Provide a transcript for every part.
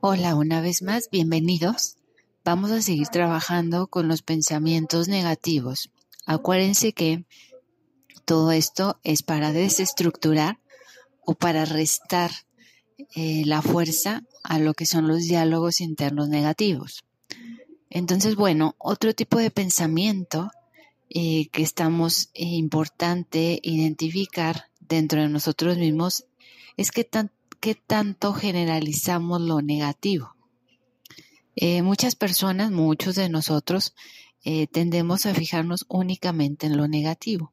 Hola, una vez más, bienvenidos. Vamos a seguir trabajando con los pensamientos negativos. Acuérdense que todo esto es para desestructurar o para restar eh, la fuerza a lo que son los diálogos internos negativos. Entonces, bueno, otro tipo de pensamiento eh, que estamos eh, importante identificar dentro de nosotros mismos es que tan, qué tanto generalizamos lo negativo. Eh, muchas personas, muchos de nosotros, eh, tendemos a fijarnos únicamente en lo negativo,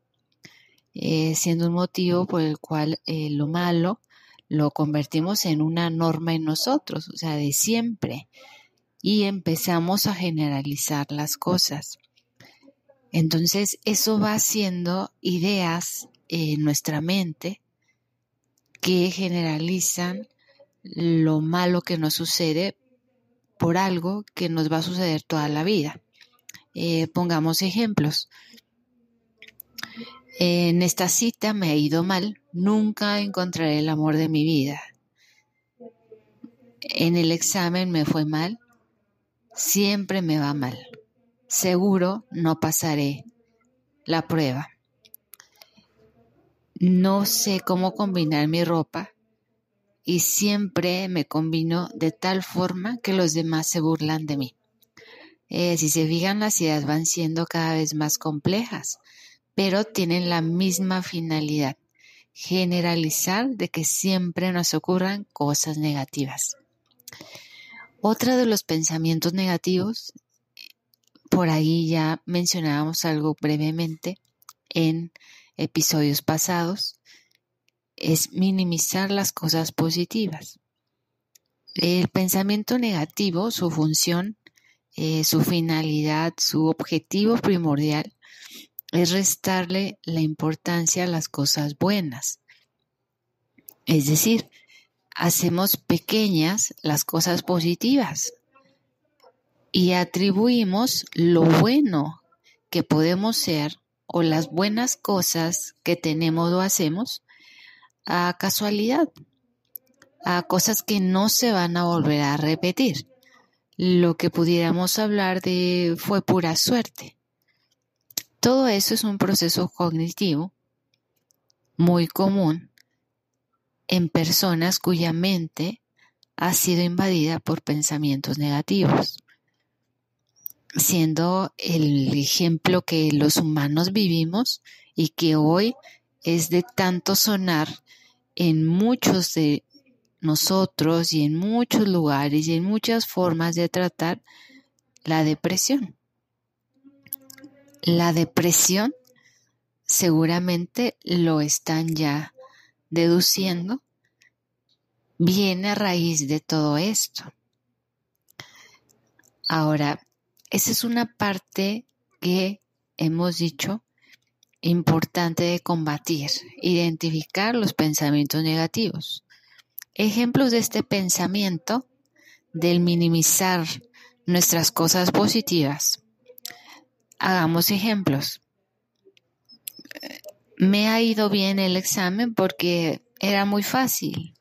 eh, siendo un motivo por el cual lo malo lo convertimos en una norma en nosotros, o sea, de siempre, y empezamos a generalizar las cosas. Entonces, eso va haciendo ideas en nuestra mente que generalizan lo malo que nos sucede por algo que nos va a suceder toda la vida. Eh, pongamos ejemplos. En esta cita me ha ido mal, nunca encontraré el amor de mi vida. En el examen me fue mal, siempre me va mal. Seguro no pasaré la prueba. No sé cómo combinar mi ropa y siempre me combino de tal forma que los demás se burlan de mí. Eh, si se fijan, las ideas van siendo cada vez más complejas, pero tienen la misma finalidad, generalizar de que siempre nos ocurran cosas negativas. Otra de los pensamientos negativos, por ahí ya mencionábamos algo brevemente en episodios pasados es minimizar las cosas positivas. El pensamiento negativo, su función, eh, su finalidad, su objetivo primordial es restarle la importancia a las cosas buenas. Es decir, hacemos pequeñas las cosas positivas y atribuimos lo bueno que podemos ser o las buenas cosas que tenemos o hacemos a casualidad, a cosas que no se van a volver a repetir. Lo que pudiéramos hablar de fue pura suerte. Todo eso es un proceso cognitivo muy común en personas cuya mente ha sido invadida por pensamientos negativos siendo el ejemplo que los humanos vivimos y que hoy es de tanto sonar en muchos de nosotros y en muchos lugares y en muchas formas de tratar la depresión. La depresión seguramente lo están ya deduciendo, viene a raíz de todo esto. Ahora, esa es una parte que hemos dicho importante de combatir, identificar los pensamientos negativos. Ejemplos de este pensamiento, del minimizar nuestras cosas positivas. Hagamos ejemplos. Me ha ido bien el examen porque era muy fácil.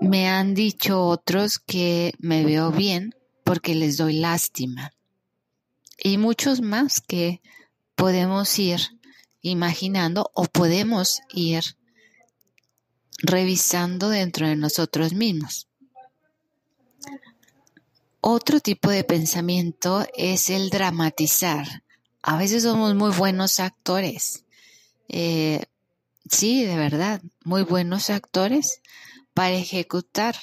Me han dicho otros que me veo bien porque les doy lástima. Y muchos más que podemos ir imaginando o podemos ir revisando dentro de nosotros mismos. Otro tipo de pensamiento es el dramatizar. A veces somos muy buenos actores. Eh, sí, de verdad, muy buenos actores para ejecutar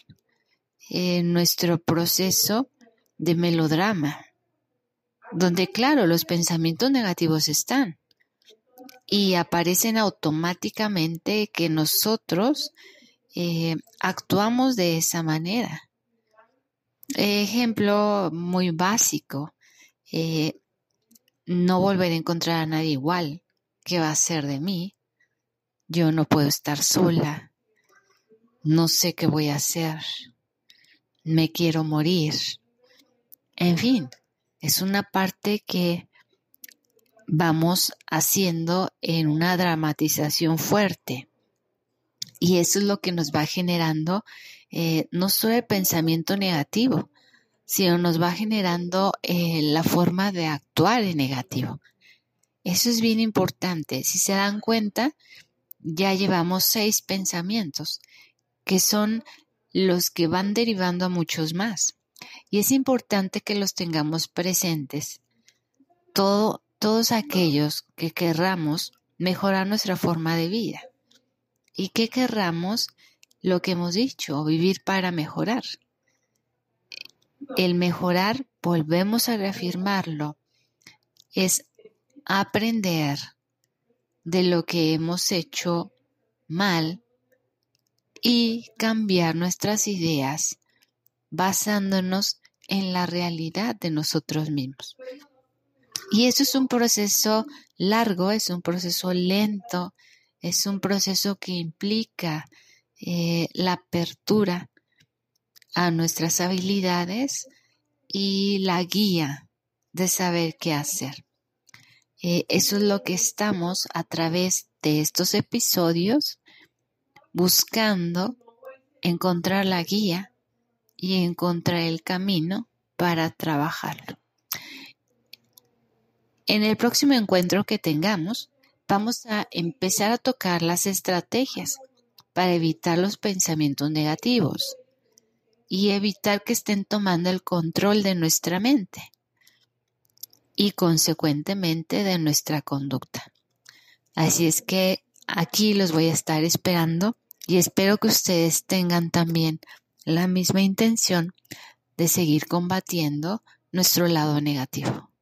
eh, nuestro proceso de melodrama, donde claro, los pensamientos negativos están y aparecen automáticamente que nosotros eh, actuamos de esa manera. Ejemplo muy básico, eh, no volver a encontrar a nadie igual. ¿Qué va a ser de mí? Yo no puedo estar sola. No sé qué voy a hacer. Me quiero morir. En fin, es una parte que vamos haciendo en una dramatización fuerte. Y eso es lo que nos va generando eh, no solo el pensamiento negativo, sino nos va generando eh, la forma de actuar en negativo. Eso es bien importante. Si se dan cuenta, ya llevamos seis pensamientos, que son los que van derivando a muchos más. Y es importante que los tengamos presentes. Todo, todos aquellos que querramos mejorar nuestra forma de vida y que querramos lo que hemos dicho, vivir para mejorar. El mejorar, volvemos a reafirmarlo, es aprender de lo que hemos hecho mal y cambiar nuestras ideas basándonos en la realidad de nosotros mismos. Y eso es un proceso largo, es un proceso lento, es un proceso que implica eh, la apertura a nuestras habilidades y la guía de saber qué hacer. Eh, eso es lo que estamos a través de estos episodios buscando encontrar la guía y encontrar el camino para trabajarlo. En el próximo encuentro que tengamos, vamos a empezar a tocar las estrategias para evitar los pensamientos negativos y evitar que estén tomando el control de nuestra mente y consecuentemente de nuestra conducta. Así es que aquí los voy a estar esperando y espero que ustedes tengan también la misma intención de seguir combatiendo nuestro lado negativo.